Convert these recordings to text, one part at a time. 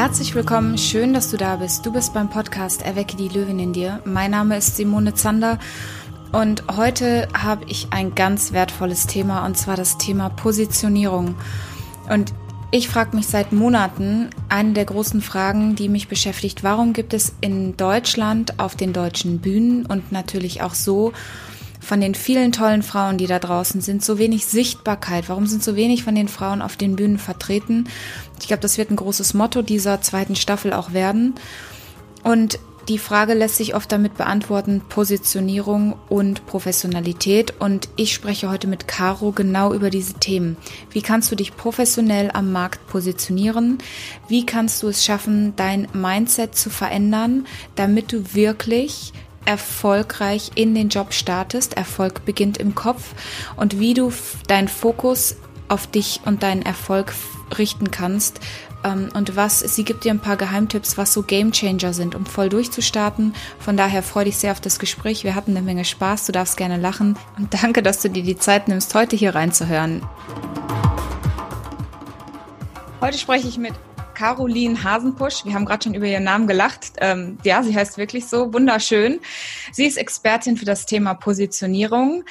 Herzlich willkommen, schön, dass du da bist. Du bist beim Podcast Erwecke die Löwin in dir. Mein Name ist Simone Zander und heute habe ich ein ganz wertvolles Thema und zwar das Thema Positionierung. Und ich frage mich seit Monaten eine der großen Fragen, die mich beschäftigt. Warum gibt es in Deutschland auf den deutschen Bühnen und natürlich auch so von den vielen tollen Frauen, die da draußen sind, so wenig Sichtbarkeit? Warum sind so wenig von den Frauen auf den Bühnen vertreten? Ich glaube, das wird ein großes Motto dieser zweiten Staffel auch werden. Und die Frage lässt sich oft damit beantworten, Positionierung und Professionalität. Und ich spreche heute mit Caro genau über diese Themen. Wie kannst du dich professionell am Markt positionieren? Wie kannst du es schaffen, dein Mindset zu verändern, damit du wirklich erfolgreich in den Job startest. Erfolg beginnt im Kopf und wie du deinen Fokus auf dich und deinen Erfolg richten kannst. Ähm, und was, sie gibt dir ein paar Geheimtipps, was so Game Changer sind, um voll durchzustarten. Von daher freue dich sehr auf das Gespräch. Wir hatten eine Menge Spaß. Du darfst gerne lachen. Und danke, dass du dir die Zeit nimmst, heute hier reinzuhören. Heute spreche ich mit Caroline Hasenpusch. Wir haben gerade schon über ihren Namen gelacht. Ähm, ja, sie heißt wirklich so wunderschön. Sie ist Expertin für das Thema Positionierung.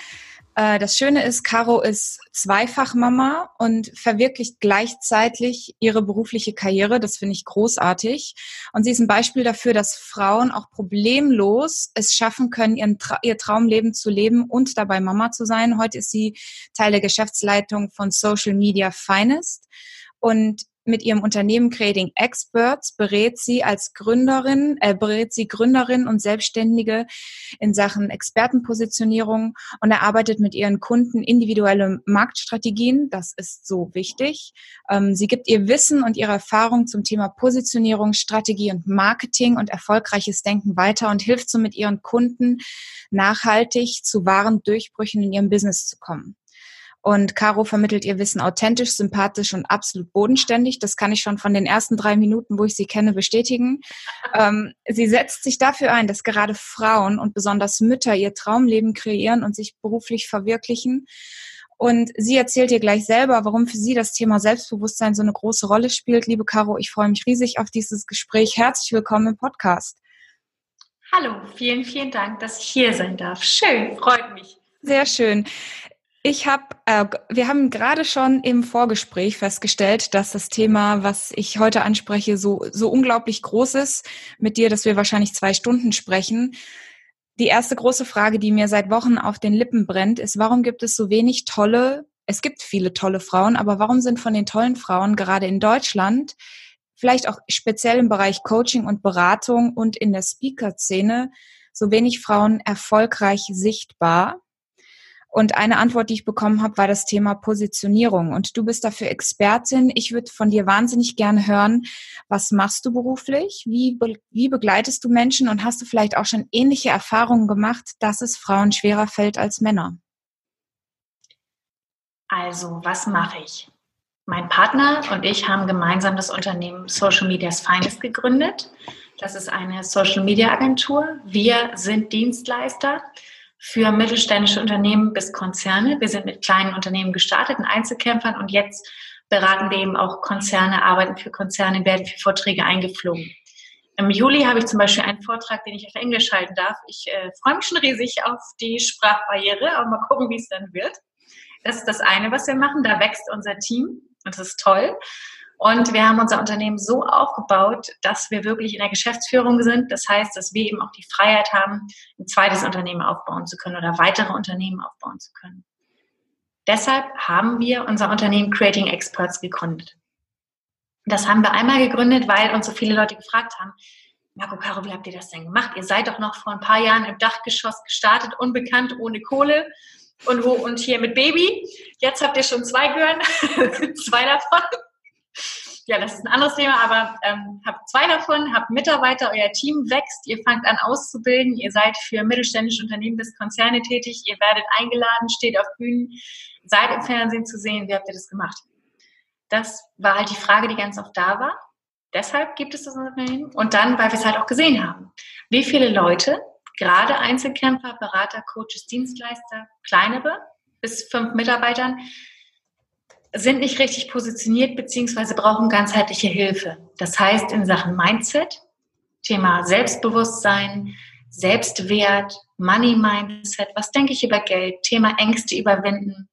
Äh, das Schöne ist, Caro ist Zweifachmama und verwirklicht gleichzeitig ihre berufliche Karriere. Das finde ich großartig. Und sie ist ein Beispiel dafür, dass Frauen auch problemlos es schaffen können, ihren Tra ihr Traumleben zu leben und dabei Mama zu sein. Heute ist sie Teil der Geschäftsleitung von Social Media Finest. Und mit ihrem Unternehmen Creating Experts berät sie als Gründerin, äh, berät sie Gründerin und Selbstständige in Sachen Expertenpositionierung und erarbeitet mit ihren Kunden individuelle Marktstrategien. Das ist so wichtig. Ähm, sie gibt ihr Wissen und ihre Erfahrung zum Thema Positionierung, Strategie und Marketing und erfolgreiches Denken weiter und hilft so mit ihren Kunden nachhaltig zu wahren Durchbrüchen in ihrem Business zu kommen. Und Caro vermittelt ihr Wissen authentisch, sympathisch und absolut bodenständig. Das kann ich schon von den ersten drei Minuten, wo ich sie kenne, bestätigen. Ähm, sie setzt sich dafür ein, dass gerade Frauen und besonders Mütter ihr Traumleben kreieren und sich beruflich verwirklichen. Und sie erzählt ihr gleich selber, warum für sie das Thema Selbstbewusstsein so eine große Rolle spielt. Liebe Caro, ich freue mich riesig auf dieses Gespräch. Herzlich willkommen im Podcast. Hallo, vielen, vielen Dank, dass ich hier sein darf. Schön, freut mich. Sehr schön. Ich habe, äh, wir haben gerade schon im Vorgespräch festgestellt, dass das Thema, was ich heute anspreche, so so unglaublich groß ist mit dir, dass wir wahrscheinlich zwei Stunden sprechen. Die erste große Frage, die mir seit Wochen auf den Lippen brennt, ist: Warum gibt es so wenig tolle? Es gibt viele tolle Frauen, aber warum sind von den tollen Frauen gerade in Deutschland, vielleicht auch speziell im Bereich Coaching und Beratung und in der Speaker-Szene, so wenig Frauen erfolgreich sichtbar? Und eine Antwort, die ich bekommen habe, war das Thema Positionierung. Und du bist dafür Expertin. Ich würde von dir wahnsinnig gerne hören, was machst du beruflich? Wie, be wie begleitest du Menschen? Und hast du vielleicht auch schon ähnliche Erfahrungen gemacht, dass es Frauen schwerer fällt als Männer? Also, was mache ich? Mein Partner und ich haben gemeinsam das Unternehmen Social Media's Finest gegründet. Das ist eine Social Media Agentur. Wir sind Dienstleister für mittelständische Unternehmen bis Konzerne. Wir sind mit kleinen Unternehmen gestartet, in Einzelkämpfern und jetzt beraten wir eben auch Konzerne, arbeiten für Konzerne, werden für Vorträge eingeflogen. Im Juli habe ich zum Beispiel einen Vortrag, den ich auf Englisch halten darf. Ich äh, freue mich schon riesig auf die Sprachbarriere, aber mal gucken, wie es dann wird. Das ist das eine, was wir machen. Da wächst unser Team und das ist toll. Und wir haben unser Unternehmen so aufgebaut, dass wir wirklich in der Geschäftsführung sind. Das heißt, dass wir eben auch die Freiheit haben, ein zweites Unternehmen aufbauen zu können oder weitere Unternehmen aufbauen zu können. Deshalb haben wir unser Unternehmen Creating Experts gegründet. Das haben wir einmal gegründet, weil uns so viele Leute gefragt haben, Marco Caro, wie habt ihr das denn gemacht? Ihr seid doch noch vor ein paar Jahren im Dachgeschoss gestartet, unbekannt, ohne Kohle und, wo, und hier mit Baby. Jetzt habt ihr schon zwei Gören, zwei davon ja, das ist ein anderes Thema, aber ähm, habt zwei davon, habt Mitarbeiter, euer Team wächst, ihr fangt an auszubilden, ihr seid für mittelständische Unternehmen bis Konzerne tätig, ihr werdet eingeladen, steht auf Bühnen, seid im Fernsehen zu sehen, wie habt ihr das gemacht? Das war halt die Frage, die ganz oft da war. Deshalb gibt es das Unternehmen. Und dann, weil wir es halt auch gesehen haben. Wie viele Leute, gerade Einzelkämpfer, Berater, Coaches, Dienstleister, kleinere, bis fünf Mitarbeitern, sind nicht richtig positioniert beziehungsweise brauchen ganzheitliche Hilfe. Das heißt in Sachen Mindset, Thema Selbstbewusstsein, Selbstwert, Money Mindset, was denke ich über Geld, Thema Ängste überwinden,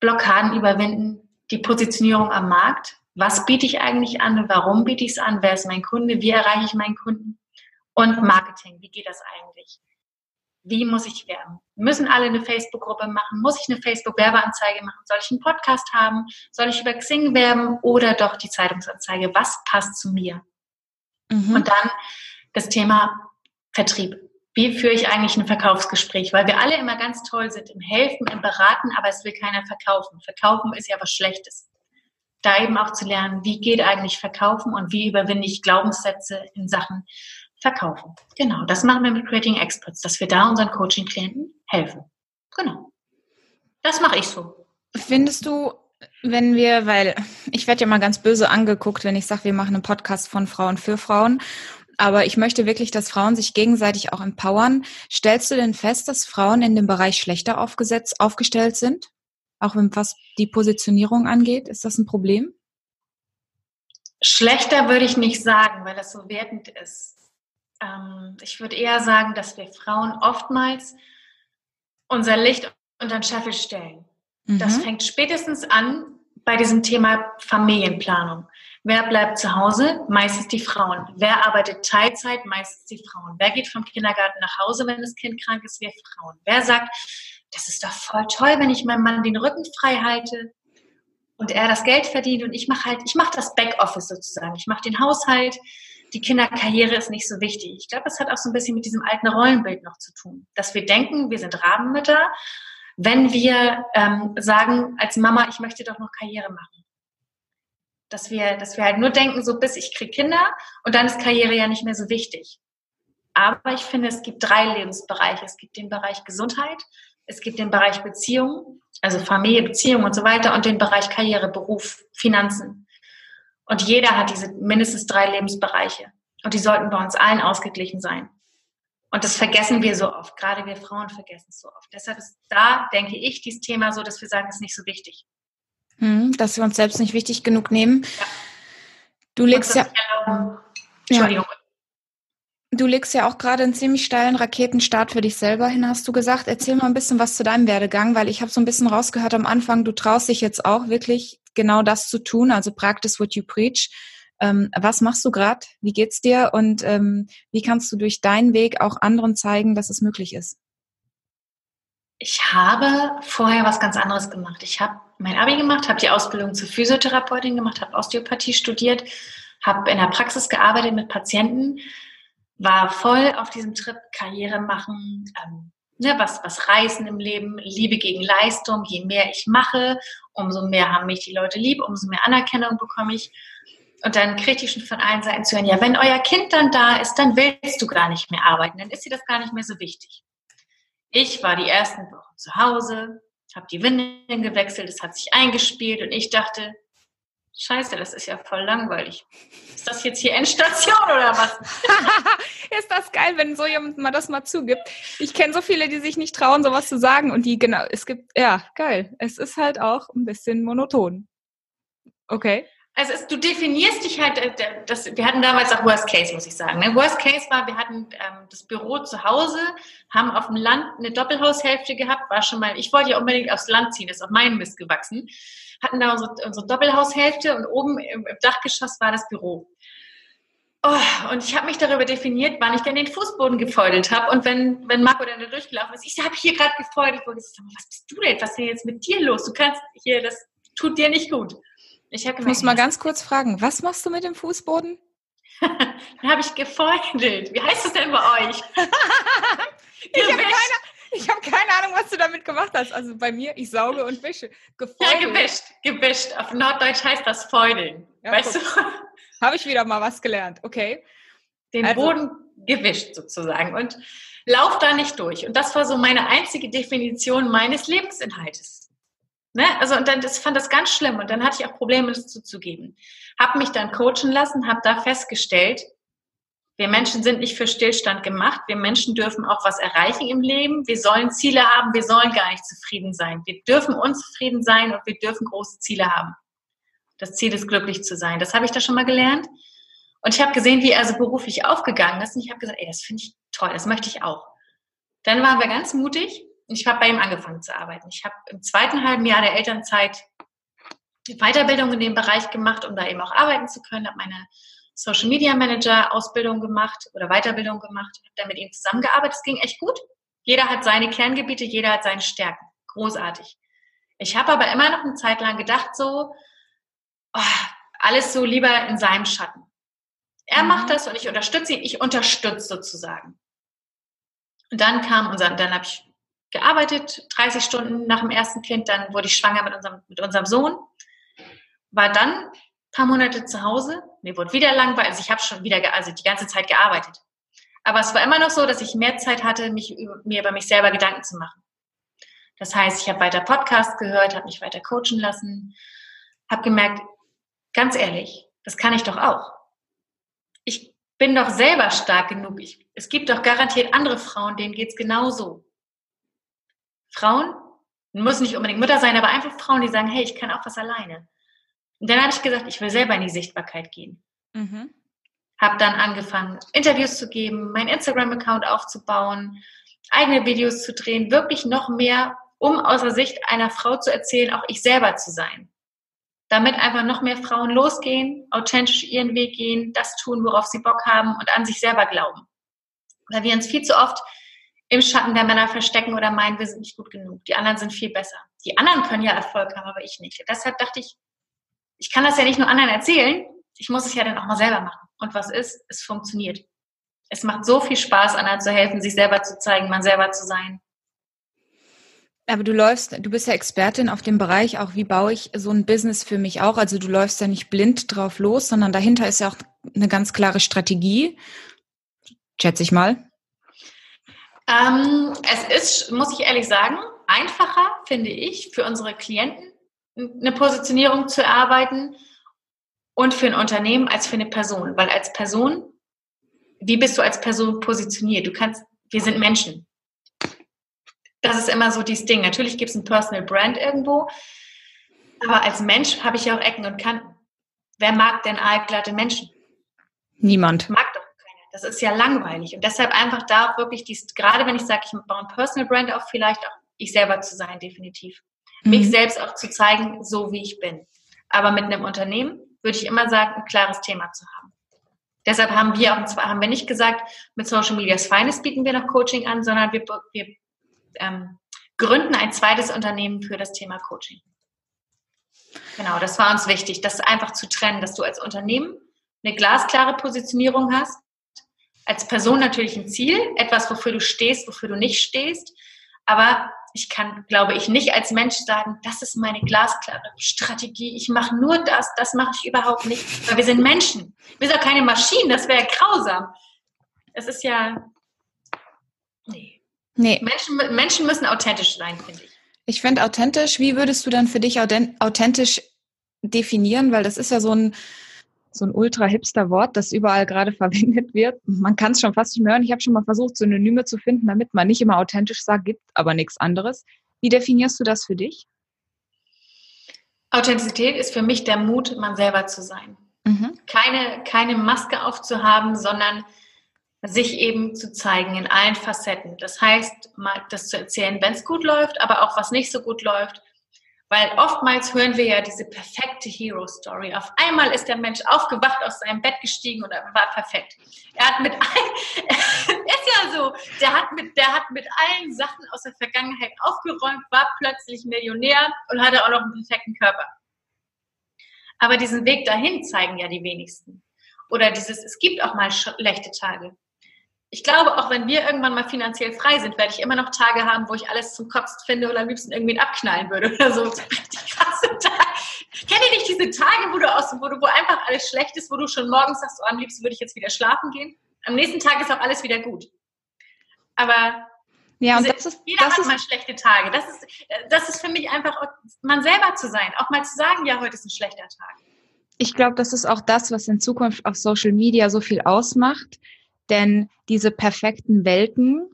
Blockaden überwinden, die Positionierung am Markt. Was biete ich eigentlich an? Warum biete ich es an? Wer ist mein Kunde? Wie erreiche ich meinen Kunden? Und Marketing. Wie geht das eigentlich? Wie muss ich werben? Müssen alle eine Facebook-Gruppe machen? Muss ich eine Facebook-Werbeanzeige machen? Soll ich einen Podcast haben? Soll ich über Xing werben oder doch die Zeitungsanzeige? Was passt zu mir? Mhm. Und dann das Thema Vertrieb. Wie führe ich eigentlich ein Verkaufsgespräch? Weil wir alle immer ganz toll sind im Helfen, im Beraten, aber es will keiner verkaufen. Verkaufen ist ja was Schlechtes. Da eben auch zu lernen, wie geht eigentlich Verkaufen und wie überwinde ich Glaubenssätze in Sachen Verkaufen. Genau, das machen wir mit Creating Experts, dass wir da unseren Coaching-Klienten helfen. Genau. Das mache ich so. Findest du, wenn wir, weil ich werde ja mal ganz böse angeguckt, wenn ich sage, wir machen einen Podcast von Frauen für Frauen. Aber ich möchte wirklich, dass Frauen sich gegenseitig auch empowern. Stellst du denn fest, dass Frauen in dem Bereich schlechter aufgesetzt, aufgestellt sind? Auch was die Positionierung angeht? Ist das ein Problem? Schlechter würde ich nicht sagen, weil das so wertend ist. Ähm, ich würde eher sagen, dass wir Frauen oftmals unser Licht unter den Scheffel stellen. Mhm. Das fängt spätestens an bei diesem Thema Familienplanung. Wer bleibt zu Hause? Meistens die Frauen. Wer arbeitet Teilzeit? Meistens die Frauen. Wer geht vom Kindergarten nach Hause, wenn das Kind krank ist? Wir Frauen. Wer sagt, das ist doch voll toll, wenn ich meinem Mann den Rücken frei halte und er das Geld verdient und ich mache halt, ich mache das Backoffice sozusagen. Ich mache den Haushalt. Die Kinderkarriere ist nicht so wichtig. Ich glaube, es hat auch so ein bisschen mit diesem alten Rollenbild noch zu tun, dass wir denken, wir sind Rabenmütter, wenn wir ähm, sagen als Mama, ich möchte doch noch Karriere machen. Dass wir, dass wir halt nur denken, so bis ich kriege Kinder und dann ist Karriere ja nicht mehr so wichtig. Aber ich finde, es gibt drei Lebensbereiche. Es gibt den Bereich Gesundheit, es gibt den Bereich Beziehung, also Familie, Beziehung und so weiter und den Bereich Karriere, Beruf, Finanzen. Und jeder hat diese mindestens drei Lebensbereiche. Und die sollten bei uns allen ausgeglichen sein. Und das vergessen wir so oft. Gerade wir Frauen vergessen es so oft. Deshalb ist da, denke ich, dieses Thema so, dass wir sagen, es ist nicht so wichtig. Hm, dass wir uns selbst nicht wichtig genug nehmen. Ja. Du legst ja. Entschuldigung. Du legst ja auch gerade einen ziemlich steilen Raketenstart für dich selber hin, hast du gesagt. Erzähl mal ein bisschen was zu deinem Werdegang, weil ich habe so ein bisschen rausgehört am Anfang, du traust dich jetzt auch wirklich genau das zu tun, also practice what you preach. Ähm, was machst du gerade? Wie geht's dir? Und ähm, wie kannst du durch deinen Weg auch anderen zeigen, dass es möglich ist? Ich habe vorher was ganz anderes gemacht. Ich habe mein Abi gemacht, habe die Ausbildung zur Physiotherapeutin gemacht, habe Osteopathie studiert, habe in der Praxis gearbeitet mit Patienten war voll auf diesem Trip Karriere machen, ähm, ne, was, was reißen im Leben, Liebe gegen Leistung. Je mehr ich mache, umso mehr haben mich die Leute lieb, umso mehr Anerkennung bekomme ich. Und dann kriege ich schon von allen Seiten zu hören, ja, wenn euer Kind dann da ist, dann willst du gar nicht mehr arbeiten, dann ist dir das gar nicht mehr so wichtig. Ich war die ersten Wochen zu Hause, habe die Windeln gewechselt, es hat sich eingespielt und ich dachte, Scheiße, das ist ja voll langweilig. Ist das jetzt hier Endstation oder was? ist das geil, wenn so jemand mal das mal zugibt. Ich kenne so viele, die sich nicht trauen, sowas zu sagen und die genau, es gibt, ja, geil. Es ist halt auch ein bisschen monoton. Okay. Also es, du definierst dich halt, äh, das, wir hatten damals auch Worst Case, muss ich sagen. Ne? Worst Case war, wir hatten ähm, das Büro zu Hause, haben auf dem Land eine Doppelhaushälfte gehabt, war schon mal, ich wollte ja unbedingt aufs Land ziehen, ist auf meinem Mist gewachsen hatten da unsere, unsere Doppelhaushälfte und oben im, im Dachgeschoss war das Büro. Oh, und ich habe mich darüber definiert, wann ich denn den Fußboden gefeudelt habe. Und wenn, wenn Marco dann da durchgelaufen ist, ich habe hier gerade gefeudelt. Und ich so, was bist du denn? Was ist denn jetzt mit dir los? Du kannst hier, das tut dir nicht gut. Ich, ich muss mal ganz kurz fragen, was machst du mit dem Fußboden? dann habe ich gefeudelt. Wie heißt das denn bei euch? ich habe keine, ich habe keine Ahnung, was du damit gemacht hast. Also bei mir, ich sauge und wische. Gefeudelt. Ja, gewischt, gewischt. Auf Norddeutsch heißt das Feudeln. Ja, weißt guck. du? Habe ich wieder mal was gelernt. Okay. Den also. Boden gewischt sozusagen und lauf da nicht durch. Und das war so meine einzige Definition meines Lebensinhaltes. Ne? Also und dann das fand das ganz schlimm und dann hatte ich auch Probleme, das zuzugeben. Habe mich dann coachen lassen, habe da festgestellt, Wir Menschen sind nicht für Stillstand gemacht. Wir Menschen dürfen auch was erreichen im Leben. Wir sollen Ziele haben. Wir sollen gar nicht zufrieden sein. Wir dürfen unzufrieden sein und wir dürfen große Ziele haben. Das Ziel ist, glücklich zu sein. Das habe ich da schon mal gelernt. Und ich habe gesehen, wie er so beruflich aufgegangen ist. Und ich habe gesagt, ey, das finde ich toll. Das möchte ich auch. Dann waren wir ganz mutig. Und ich habe bei ihm angefangen zu arbeiten. Ich habe im zweiten halben Jahr der Elternzeit Weiterbildung in dem Bereich gemacht, um da eben auch arbeiten zu können. Habe meine Social Media Manager Ausbildung gemacht oder Weiterbildung gemacht, habe dann mit ihm zusammengearbeitet. Es ging echt gut. Jeder hat seine Kerngebiete, jeder hat seine Stärken. Großartig. Ich habe aber immer noch eine Zeit lang gedacht, so, oh, alles so lieber in seinem Schatten. Er mhm. macht das und ich unterstütze ihn, ich unterstütze sozusagen. Und dann kam unser, dann habe ich gearbeitet, 30 Stunden nach dem ersten Kind, dann wurde ich schwanger mit unserem, mit unserem Sohn, war dann paar Monate zu Hause. Mir wurde wieder langweilig. Also ich habe schon wieder, also die ganze Zeit gearbeitet. Aber es war immer noch so, dass ich mehr Zeit hatte, mich, mir über mich selber Gedanken zu machen. Das heißt, ich habe weiter Podcasts gehört, habe mich weiter coachen lassen, habe gemerkt, ganz ehrlich, das kann ich doch auch. Ich bin doch selber stark genug. Ich, es gibt doch garantiert andere Frauen, denen geht's genauso. Frauen müssen nicht unbedingt Mütter sein, aber einfach Frauen, die sagen, hey, ich kann auch was alleine. Und dann habe ich gesagt, ich will selber in die Sichtbarkeit gehen. Mhm. Habe dann angefangen, Interviews zu geben, meinen Instagram-Account aufzubauen, eigene Videos zu drehen, wirklich noch mehr, um aus der Sicht einer Frau zu erzählen, auch ich selber zu sein. Damit einfach noch mehr Frauen losgehen, authentisch ihren Weg gehen, das tun, worauf sie Bock haben und an sich selber glauben. Weil wir uns viel zu oft im Schatten der Männer verstecken oder meinen, wir sind nicht gut genug. Die anderen sind viel besser. Die anderen können ja Erfolg haben, aber ich nicht. Deshalb dachte ich, ich kann das ja nicht nur anderen erzählen, ich muss es ja dann auch mal selber machen. Und was ist? Es funktioniert. Es macht so viel Spaß, anderen zu helfen, sich selber zu zeigen, man selber zu sein. Aber du läufst, du bist ja Expertin auf dem Bereich, auch wie baue ich so ein Business für mich auch. Also du läufst ja nicht blind drauf los, sondern dahinter ist ja auch eine ganz klare Strategie, schätze ich mal. Ähm, es ist, muss ich ehrlich sagen, einfacher, finde ich, für unsere Klienten, eine Positionierung zu erarbeiten und für ein Unternehmen als für eine Person. Weil als Person, wie bist du als Person positioniert? Du kannst, wir sind Menschen. Das ist immer so dieses Ding. Natürlich gibt es ein Personal Brand irgendwo, aber als Mensch habe ich ja auch Ecken und Kanten. Wer mag denn aalglatte Menschen? Niemand. Mag doch keiner. Das ist ja langweilig. Und deshalb einfach da wirklich dies, gerade wenn ich sage, ich baue ein Personal Brand auf, vielleicht auch ich selber zu sein, definitiv mhm. mich selbst auch zu zeigen, so wie ich bin. Aber mit einem Unternehmen würde ich immer sagen, ein klares Thema zu haben. Deshalb haben wir auch, zwar haben wir nicht gesagt, mit Social Medias Feines bieten wir noch Coaching an, sondern wir, wir ähm, gründen ein zweites Unternehmen für das Thema Coaching. Genau, das war uns wichtig, das einfach zu trennen, dass du als Unternehmen eine glasklare Positionierung hast, als Person natürlich ein Ziel, etwas, wofür du stehst, wofür du nicht stehst, aber ich kann, glaube ich, nicht als Mensch sagen, das ist meine glasklare Strategie. Ich mache nur das, das mache ich überhaupt nicht, weil wir sind Menschen. Wir sind auch keine Maschinen, das wäre grausam. Es ist ja, nee. nee. Menschen, Menschen müssen authentisch sein, finde ich. Ich finde authentisch, wie würdest du dann für dich authentisch definieren? Weil das ist ja so ein, so ein ultra-hipster-Wort, das überall gerade verwendet wird. Man kann es schon fast nicht mehr hören. Ich habe schon mal versucht, Synonyme zu finden, damit man nicht immer authentisch sagt, gibt aber nichts anderes. Wie definierst du das für dich? Authentizität ist für mich der Mut, man selber zu sein. Mhm. Keine, keine Maske aufzuhaben, sondern sich eben zu zeigen in allen Facetten. Das heißt, mal das zu erzählen, wenn es gut läuft, aber auch was nicht so gut läuft weil oftmals hören wir ja diese perfekte Hero-Story. Auf einmal ist der Mensch aufgewacht, aus seinem Bett gestiegen und war perfekt. Er hat mit allen, ist ja so, der hat mit, der hat mit allen Sachen aus der Vergangenheit aufgeräumt, war plötzlich Millionär und hatte auch noch einen perfekten Körper. Aber diesen Weg dahin zeigen ja die wenigsten. Oder dieses, es gibt auch mal schlechte Tage ich glaube, auch wenn wir irgendwann mal finanziell frei sind, werde ich immer noch Tage haben, wo ich alles zum Kopf finde oder am liebsten irgendwie abknallen würde oder so. so richtig krasse Tage. Kennt ihr nicht diese Tage, wo du aus, wo du, wo einfach alles schlecht ist, wo du schon morgens sagst, oh, am liebsten würde ich jetzt wieder schlafen gehen? Am nächsten Tag ist auch alles wieder gut. Aber ja, und das ist, jeder das hat ist, mal schlechte Tage. Das ist, das ist für mich einfach, man selber zu sein. Auch mal zu sagen, ja, heute ist ein schlechter Tag. Ich glaube, das ist auch das, was in Zukunft auf Social Media so viel ausmacht Denn diese perfekten Welten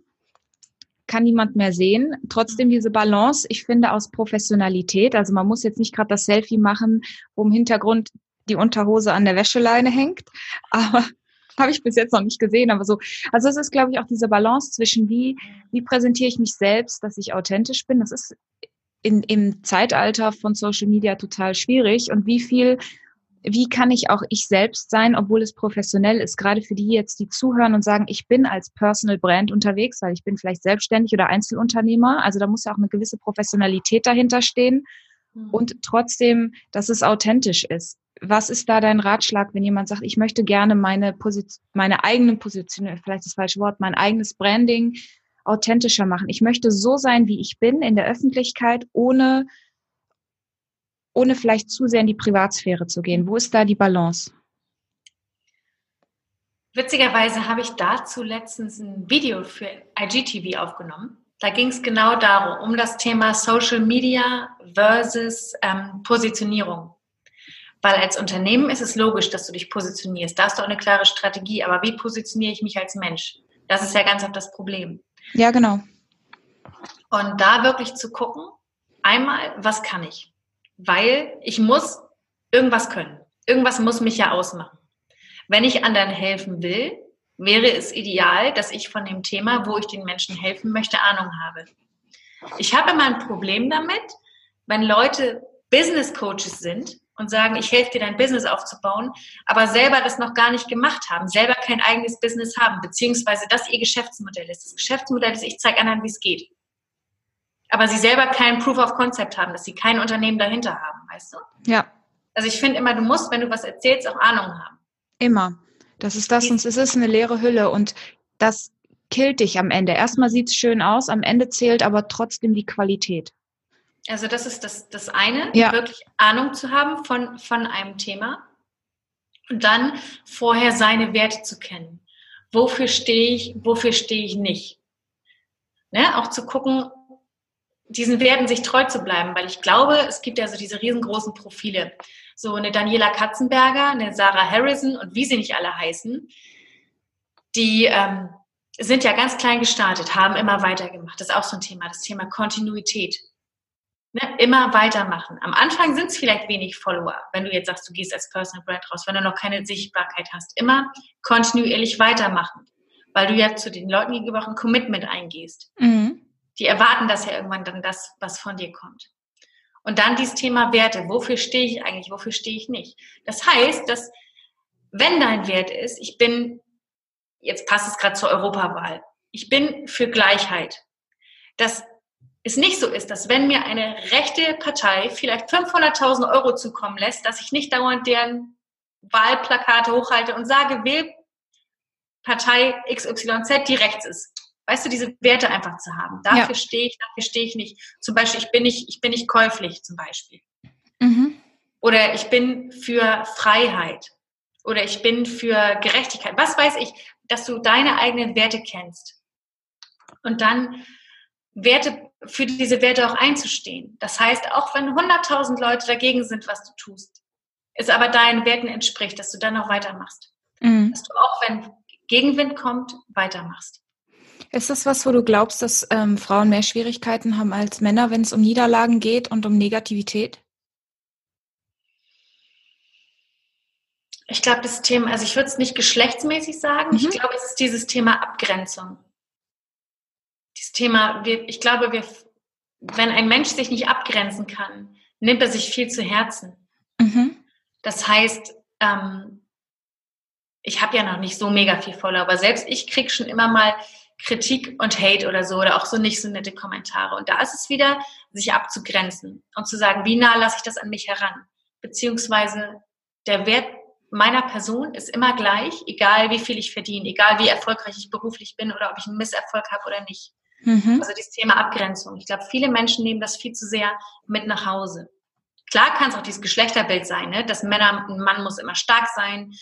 kann niemand mehr sehen. Trotzdem diese Balance, ich finde, aus Professionalität. Also man muss jetzt nicht gerade das Selfie machen, wo im Hintergrund die Unterhose an der Wäscheleine hängt. Aber habe ich bis jetzt noch nicht gesehen, aber so. Also es ist, glaube ich, auch diese Balance zwischen wie, wie präsentiere ich mich selbst, dass ich authentisch bin. Das ist in, im Zeitalter von Social Media total schwierig. Und wie viel, wie kann ich auch ich selbst sein, obwohl es professionell ist, gerade für die jetzt, die zuhören und sagen, ich bin als Personal Brand unterwegs, weil ich bin vielleicht selbstständig oder Einzelunternehmer. Also da muss ja auch eine gewisse Professionalität dahinter stehen. Mhm. Und trotzdem, dass es authentisch ist was ist da dein Ratschlag, wenn jemand sagt, ich möchte gerne meine Position, meine eigene Position, vielleicht das falsche Wort, mein eigenes Branding authentischer machen. Ich möchte so sein, wie ich bin in der Öffentlichkeit, ohne, ohne vielleicht zu sehr in die Privatsphäre zu gehen. Wo ist da die Balance? Witzigerweise habe ich dazu letztens ein Video für IGTV aufgenommen. Da ging es genau darum, um das Thema Social Media versus ähm, Positionierung. Weil als Unternehmen ist es logisch, dass du dich positionierst. Da hast du auch eine klare Strategie. Aber wie positioniere ich mich als Mensch? Das ist ja ganz oft das Problem. Ja, genau. Und da wirklich zu gucken, einmal, was kann ich? Weil ich muss irgendwas können. Irgendwas muss mich ja ausmachen. Wenn ich anderen helfen will, wäre es ideal, dass ich von dem Thema, wo ich den Menschen helfen möchte, Ahnung habe. Ich habe immer ein Problem damit, wenn Leute Business Coaches sind und sagen, ich helfe dir dein Business aufzubauen, aber selber das noch gar nicht gemacht haben, selber kein eigenes Business haben, beziehungsweise das ihr Geschäftsmodell ist. Das Geschäftsmodell ist, ich zeige anderen, wie es geht. Aber sie selber kein Proof of Concept haben, dass sie kein Unternehmen dahinter haben, weißt du? Ja. Also ich finde immer, du musst, wenn du was erzählst, auch Ahnung haben. Immer. Das ist das, sonst ist es eine leere Hülle und das killt dich am Ende. Erstmal sieht es schön aus, am Ende zählt aber trotzdem die Qualität. Also das ist das, das eine, ja. wirklich Ahnung zu haben von, von einem Thema und dann vorher seine Werte zu kennen. Wofür stehe ich, wofür stehe ich nicht? Ne? Auch zu gucken, diesen Werten sich treu zu bleiben, weil ich glaube, es gibt ja so diese riesengroßen Profile. So eine Daniela Katzenberger, eine Sarah Harrison und wie sie nicht alle heißen, die ähm, sind ja ganz klein gestartet, haben immer weitergemacht. Das ist auch so ein Thema, das Thema Kontinuität. Ne, immer weitermachen. Am Anfang sind es vielleicht wenig Follower, wenn du jetzt sagst, du gehst als Personal Brand raus, wenn du noch keine Sichtbarkeit hast. Immer kontinuierlich weitermachen, weil du ja zu den Leuten gegenüber auch ein Commitment eingehst. Mhm. Die erwarten das ja irgendwann dann das, was von dir kommt. Und dann dieses Thema Werte. Wofür stehe ich eigentlich? Wofür stehe ich nicht? Das heißt, dass wenn dein Wert ist, ich bin, jetzt passt es gerade zur Europawahl, ich bin für Gleichheit. Das es nicht so ist, dass wenn mir eine rechte Partei vielleicht 500.000 Euro zukommen lässt, dass ich nicht dauernd deren Wahlplakate hochhalte und sage, wähl Partei XYZ, die rechts ist. Weißt du, diese Werte einfach zu haben. Dafür ja. stehe ich, dafür stehe ich nicht. Zum Beispiel, ich bin nicht, ich bin nicht käuflich, zum Beispiel. Mhm. Oder ich bin für Freiheit. Oder ich bin für Gerechtigkeit. Was weiß ich, dass du deine eigenen Werte kennst. Und dann Werte, für diese Werte auch einzustehen. Das heißt, auch wenn 100.000 Leute dagegen sind, was du tust, es aber deinen Werten entspricht, dass du dann auch weitermachst. Mhm. Dass du auch, wenn Gegenwind kommt, weitermachst. Ist das was, wo du glaubst, dass ähm, Frauen mehr Schwierigkeiten haben als Männer, wenn es um Niederlagen geht und um Negativität? Ich glaube, das Thema, also ich würde es nicht geschlechtsmäßig sagen, mhm. ich glaube, es ist dieses Thema Abgrenzung dieses Thema, wir, ich glaube, wir, wenn ein Mensch sich nicht abgrenzen kann, nimmt er sich viel zu Herzen. Mhm. Das heißt, ähm, ich habe ja noch nicht so mega viel Follower, aber selbst ich kriege schon immer mal Kritik und Hate oder so oder auch so nicht so nette Kommentare. Und da ist es wieder, sich abzugrenzen und zu sagen, wie nah lasse ich das an mich heran? Beziehungsweise der Wert meiner Person ist immer gleich, egal wie viel ich verdiene, egal wie erfolgreich ich beruflich bin oder ob ich einen Misserfolg habe oder nicht. Mhm. Also das Thema Abgrenzung. Ich glaube, viele Menschen nehmen das viel zu sehr mit nach Hause. Klar kann es auch dieses Geschlechterbild sein, ne? dass Männer, ein Mann muss immer stark sein,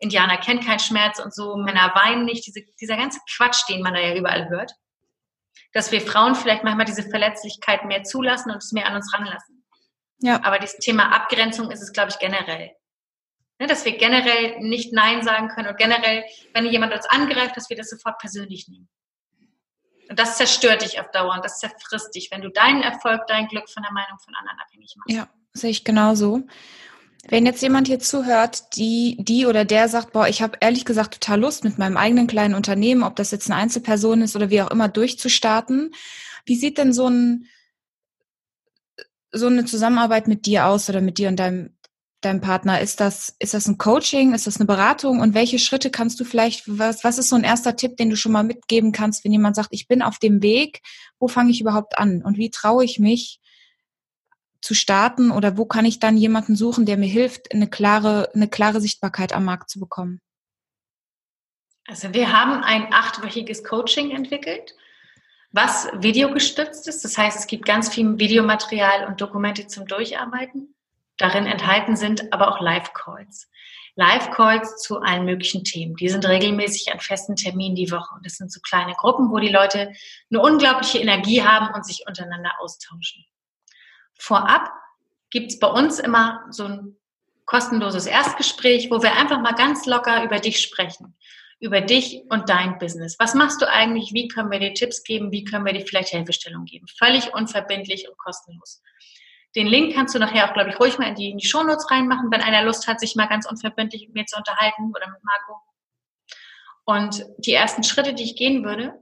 Indianer kennt keinen Schmerz und so, Männer weinen nicht, diese, dieser ganze Quatsch, den man da ja überall hört. Dass wir Frauen vielleicht manchmal diese Verletzlichkeit mehr zulassen und es mehr an uns ranlassen. Ja. Aber das Thema Abgrenzung ist es, glaube ich, generell. Ne, dass wir generell nicht Nein sagen können und generell, wenn jemand uns angreift, dass wir das sofort persönlich nehmen. Und das zerstört dich auf Dauer und das zerfrisst dich, wenn du deinen Erfolg, dein Glück von der Meinung von anderen abhängig machst. Ja, sehe ich genauso. Wenn jetzt jemand hier zuhört, die, die oder der sagt, boah, ich habe ehrlich gesagt total Lust, mit meinem eigenen kleinen Unternehmen, ob das jetzt eine Einzelperson ist oder wie auch immer, durchzustarten. Wie sieht denn so ein, so eine Zusammenarbeit mit dir aus oder mit dir und deinem, deinem Partner? Ist das, ist das ein Coaching? Ist das eine Beratung? Und welche Schritte kannst du vielleicht, was, was ist so ein erster Tipp, den du schon mal mitgeben kannst, wenn jemand sagt, ich bin auf dem Weg, wo fange ich überhaupt an? Und wie traue ich mich, zu starten oder wo kann ich dann jemanden suchen, der mir hilft, eine klare, eine klare Sichtbarkeit am Markt zu bekommen? Also wir haben ein achtwöchiges Coaching entwickelt, was videogestützt ist. Das heißt, es gibt ganz viel Videomaterial und Dokumente zum Durcharbeiten. Darin enthalten sind aber auch Live-Calls. Live-Calls zu allen möglichen Themen. Die sind regelmäßig an festen Terminen die Woche. Und das sind so kleine Gruppen, wo die Leute eine unglaubliche Energie haben und sich untereinander austauschen. Vorab gibt es bei uns immer so ein kostenloses Erstgespräch, wo wir einfach mal ganz locker über dich sprechen. Über dich und dein Business. Was machst du eigentlich? Wie können wir dir Tipps geben? Wie können wir dir vielleicht Hilfestellung geben? Völlig unverbindlich und kostenlos. Den Link kannst du nachher auch, glaube ich, ruhig mal in die, in die Shownotes reinmachen, wenn einer Lust hat, sich mal ganz unverbindlich mit mir zu unterhalten oder mit Marco. Und die ersten Schritte, die ich gehen würde,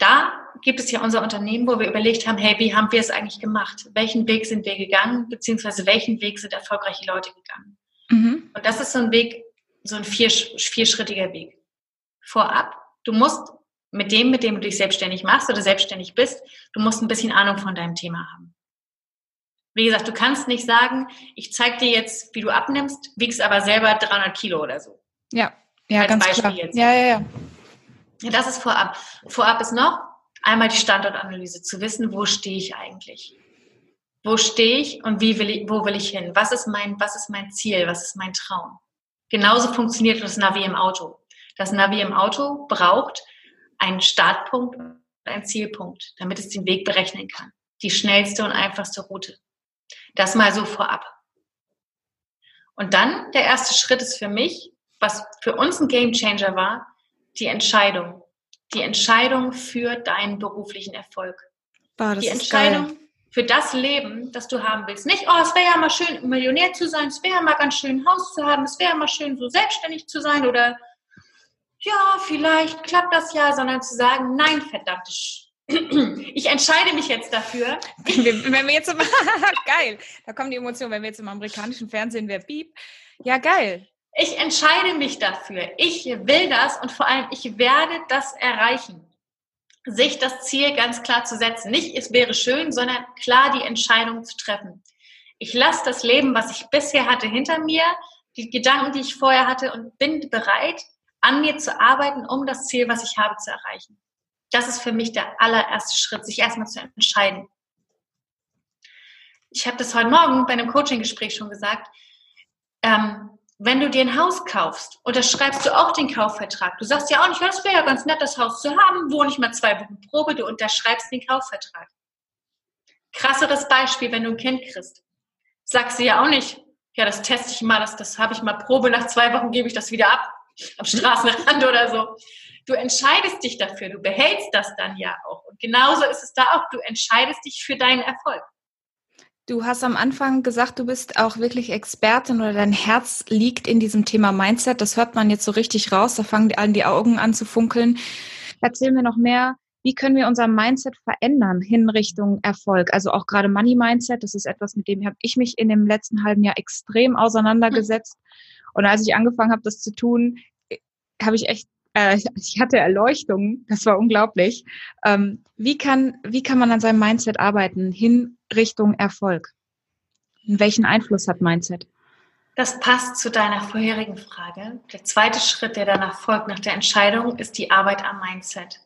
da gibt es ja unser Unternehmen, wo wir überlegt haben, hey, wie haben wir es eigentlich gemacht? Welchen Weg sind wir gegangen, beziehungsweise welchen Weg sind erfolgreiche Leute gegangen? Mhm. Und das ist so ein Weg, so ein vier, vierschrittiger Weg. Vorab, du musst mit dem, mit dem du dich selbstständig machst oder selbstständig bist, du musst ein bisschen Ahnung von deinem Thema haben. Wie gesagt, du kannst nicht sagen, ich zeig dir jetzt, wie du abnimmst, wiegst aber selber 300 Kilo oder so. Ja, ja, Als ganz Beispiel klar. Jetzt. Ja, ja, ja. Das ist vorab. Vorab ist noch einmal die Standortanalyse, zu wissen, wo stehe ich eigentlich? Wo stehe ich und wie will ich, wo will ich hin? Was ist mein, was ist mein Ziel? Was ist mein Traum? Genauso funktioniert das Navi im Auto. Das Navi im Auto braucht einen Startpunkt und einen Zielpunkt, damit es den Weg berechnen kann. Die schnellste und einfachste Route. Das mal so vorab. Und dann der erste Schritt ist für mich, was für uns ein Game Changer war, die Entscheidung. Die Entscheidung für deinen beruflichen Erfolg. Boah, die Entscheidung für das Leben, das du haben willst. Nicht, oh, es wäre ja mal schön, Millionär zu sein, es wäre ja mal ganz schön, ein Haus zu haben, es wäre ja mal schön, so selbstständig zu sein oder ja, vielleicht klappt das ja, sondern zu sagen, nein, verdammte Sch ich entscheide mich jetzt dafür. wenn wir jetzt immer, geil, da kommen die Emotionen, wenn wir jetzt im amerikanischen Fernsehen wäre, piep. Ja, geil. Ich entscheide mich dafür. Ich will das und vor allem, ich werde das erreichen. Sich das Ziel ganz klar zu setzen. Nicht, es wäre schön, sondern klar die Entscheidung zu treffen. Ich lasse das Leben, was ich bisher hatte, hinter mir, die Gedanken, die ich vorher hatte und bin bereit, an mir zu arbeiten, um das Ziel, was ich habe, zu erreichen. Das ist für mich der allererste Schritt, sich erstmal zu entscheiden. Ich habe das heute Morgen bei einem Coaching-Gespräch schon gesagt. Ähm, wenn du dir ein Haus kaufst, unterschreibst du auch den Kaufvertrag. Du sagst ja auch nicht, es wäre ja ganz nett, das Haus zu haben, wohne ich mal zwei Wochen Probe, du unterschreibst den Kaufvertrag. Krasseres Beispiel, wenn du ein Kind kriegst. Sagst du ja auch nicht, ja, das teste ich mal, das, das habe ich mal Probe, nach zwei Wochen gebe ich das wieder ab, am Straßenrand oder so. Du entscheidest dich dafür, du behältst das dann ja auch. Und genauso ist es da auch, du entscheidest dich für deinen Erfolg. Du hast am Anfang gesagt, du bist auch wirklich Expertin oder dein Herz liegt in diesem Thema Mindset. Das hört man jetzt so richtig raus. Da fangen an, die Augen an zu funkeln. Erzähl mir noch mehr. Wie können wir unser Mindset verändern hin Richtung Erfolg? Also auch gerade Money Mindset, das ist etwas, mit dem habe ich mich in dem letzten halben Jahr extrem auseinandergesetzt. Und als ich angefangen habe, das zu tun, habe ich echt äh, ich hatte Erleuchtung, das war unglaublich. Ähm, wie, kann, wie kann man an seinem Mindset arbeiten hin Richtung Erfolg? welchen Einfluss hat Mindset? Das passt zu deiner vorherigen Frage. Der zweite Schritt, der danach folgt, nach der Entscheidung, ist die Arbeit am Mindset.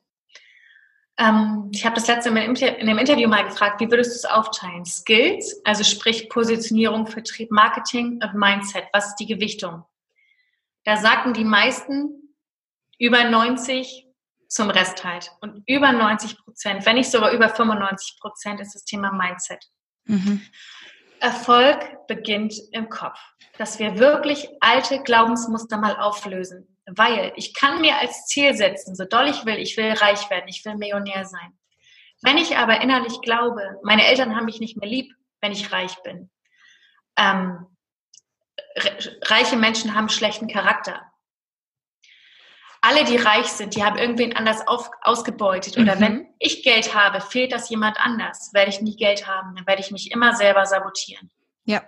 Ähm, ich habe das letzte Mal in dem Interview mal gefragt, wie würdest du es aufteilen? Skills, also sprich Positionierung, Vertrieb, Marketing und Mindset. Was ist die Gewichtung? Da sagten die meisten, über 90 zum Rest halt. Und über 90 Prozent, wenn nicht sogar über 95 Prozent, ist das Thema Mindset. Mhm. Erfolg beginnt im Kopf. Dass wir wirklich alte Glaubensmuster mal auflösen. Weil ich kann mir als Ziel setzen, so doll ich will, ich will reich werden, ich will Millionär sein. Wenn ich aber innerlich glaube, meine Eltern haben mich nicht mehr lieb, wenn ich reich bin. Ähm, reiche Menschen haben schlechten Charakter. Alle, die reich sind, die haben irgendwen anders auf, ausgebeutet. Oder mhm. wenn ich Geld habe, fehlt das jemand anders, werde ich nie Geld haben, dann werde ich mich immer selber sabotieren. Ja.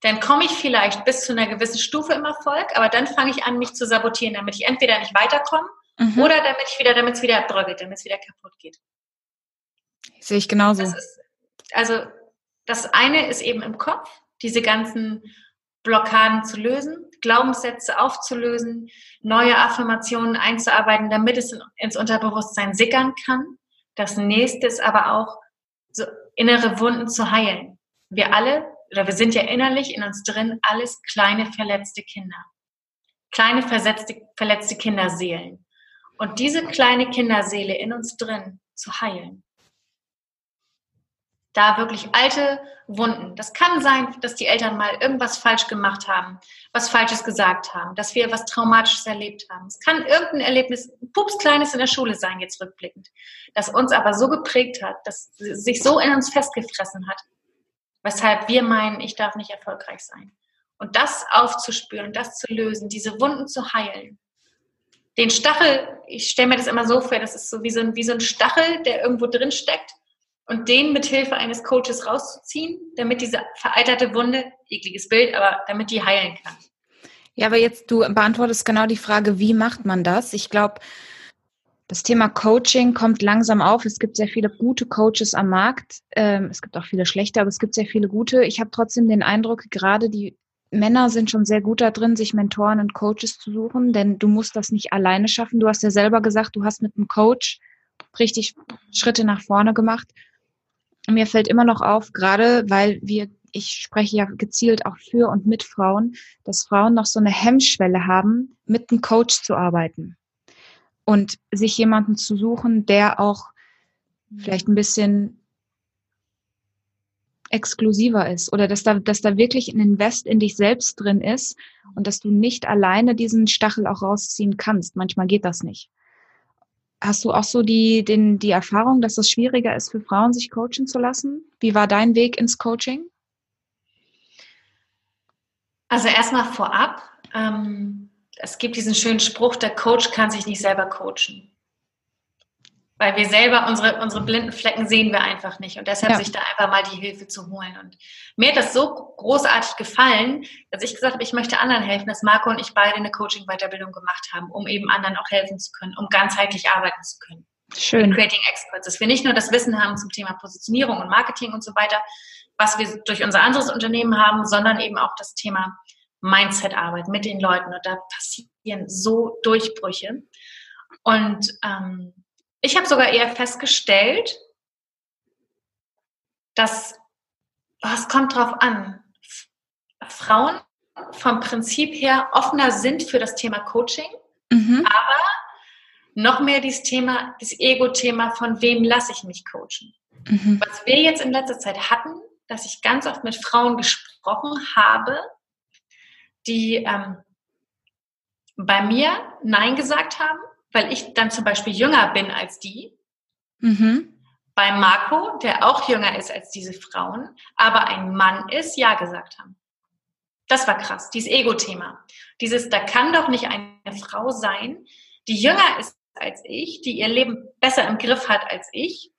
Dann komme ich vielleicht bis zu einer gewissen Stufe im Erfolg, aber dann fange ich an, mich zu sabotieren, damit ich entweder nicht weiterkomme mhm. oder damit ich wieder, damit es wieder abdröckelt, damit es wieder kaputt geht. Sehe ich genauso. Ist, also das eine ist eben im Kopf, diese ganzen Blockaden zu lösen, Glaubenssätze aufzulösen, neue Affirmationen einzuarbeiten, damit es ins Unterbewusstsein sickern kann. Das nächste ist aber auch, so innere Wunden zu heilen. Wir alle, oder wir sind ja innerlich in uns drin, alles kleine verletzte Kinder. Kleine versetzte, verletzte Kinderseelen. Und diese kleine Kinderseele in uns drin zu heilen, da wirklich alte Wunden. Das kann sein, dass die Eltern mal irgendwas falsch gemacht haben, was Falsches gesagt haben, dass wir was Traumatisches erlebt haben. Es kann irgendein Erlebnis, pups Kleines in der Schule sein, jetzt rückblickend, das uns aber so geprägt hat, dass sich so in uns festgefressen hat, weshalb wir meinen, ich darf nicht erfolgreich sein. Und das aufzuspüren, das zu lösen, diese Wunden zu heilen. Den Stachel, ich stelle mir das immer so vor, das ist so wie so ein, wie so ein Stachel, der irgendwo drin steckt und den mit Hilfe eines Coaches rauszuziehen, damit diese vereiterte Wunde, ekliges Bild, aber damit die heilen kann. Ja, aber jetzt du beantwortest genau die Frage, wie macht man das? Ich glaube, das Thema Coaching kommt langsam auf. Es gibt sehr viele gute Coaches am Markt. Ähm, es gibt auch viele schlechte, aber es gibt sehr viele gute. Ich habe trotzdem den Eindruck, gerade die Männer sind schon sehr gut da drin, sich Mentoren und Coaches zu suchen, denn du musst das nicht alleine schaffen. Du hast ja selber gesagt, du hast mit einem Coach richtig Schritte nach vorne gemacht mir fällt immer noch auf, gerade weil wir, ich spreche ja gezielt auch für und mit Frauen, dass Frauen noch so eine Hemmschwelle haben, mit einem Coach zu arbeiten und sich jemanden zu suchen, der auch vielleicht ein bisschen exklusiver ist oder dass da, dass da wirklich ein Invest in dich selbst drin ist und dass du nicht alleine diesen Stachel auch rausziehen kannst. Manchmal geht das nicht. Hast du auch so die, den, die Erfahrung, dass es schwieriger ist für Frauen, sich coachen zu lassen? Wie war dein Weg ins Coaching? Also erstmal vorab, ähm, es gibt diesen schönen Spruch, der Coach kann sich nicht selber coachen weil wir selber unsere, unsere blinden Flecken sehen wir einfach nicht und deshalb ja. sich da einfach mal die Hilfe zu holen. Und mir hat das so großartig gefallen, dass ich gesagt habe, ich möchte anderen helfen, dass Marco und ich beide eine Coaching-Weiterbildung gemacht haben, um eben anderen auch helfen zu können, um ganzheitlich arbeiten zu können. Schön. Creating Experts, dass wir nicht nur das Wissen haben zum Thema Positionierung und Marketing und so weiter, was wir durch unser anderes Unternehmen haben, sondern eben auch das Thema Mindset-Arbeit mit den Leuten. Und da passieren so Durchbrüche. Und ähm, ich habe sogar eher festgestellt, dass oh, es kommt drauf an. Frauen vom Prinzip her offener sind für das Thema Coaching, mhm. aber noch mehr dieses Thema, das Ego-Thema, von wem lasse ich mich coachen. Mhm. Was wir jetzt in letzter Zeit hatten, dass ich ganz oft mit Frauen gesprochen habe, die ähm, bei mir Nein gesagt haben, weil ich dann zum Beispiel jünger bin als die. Mhm. Bei Marco, der auch jünger ist als diese Frauen, aber ein Mann ist, ja gesagt haben. Das war krass, dieses Ego-Thema. Dieses, da kann doch nicht eine Frau sein, die jünger ist als ich, die ihr Leben besser im Griff hat als ich.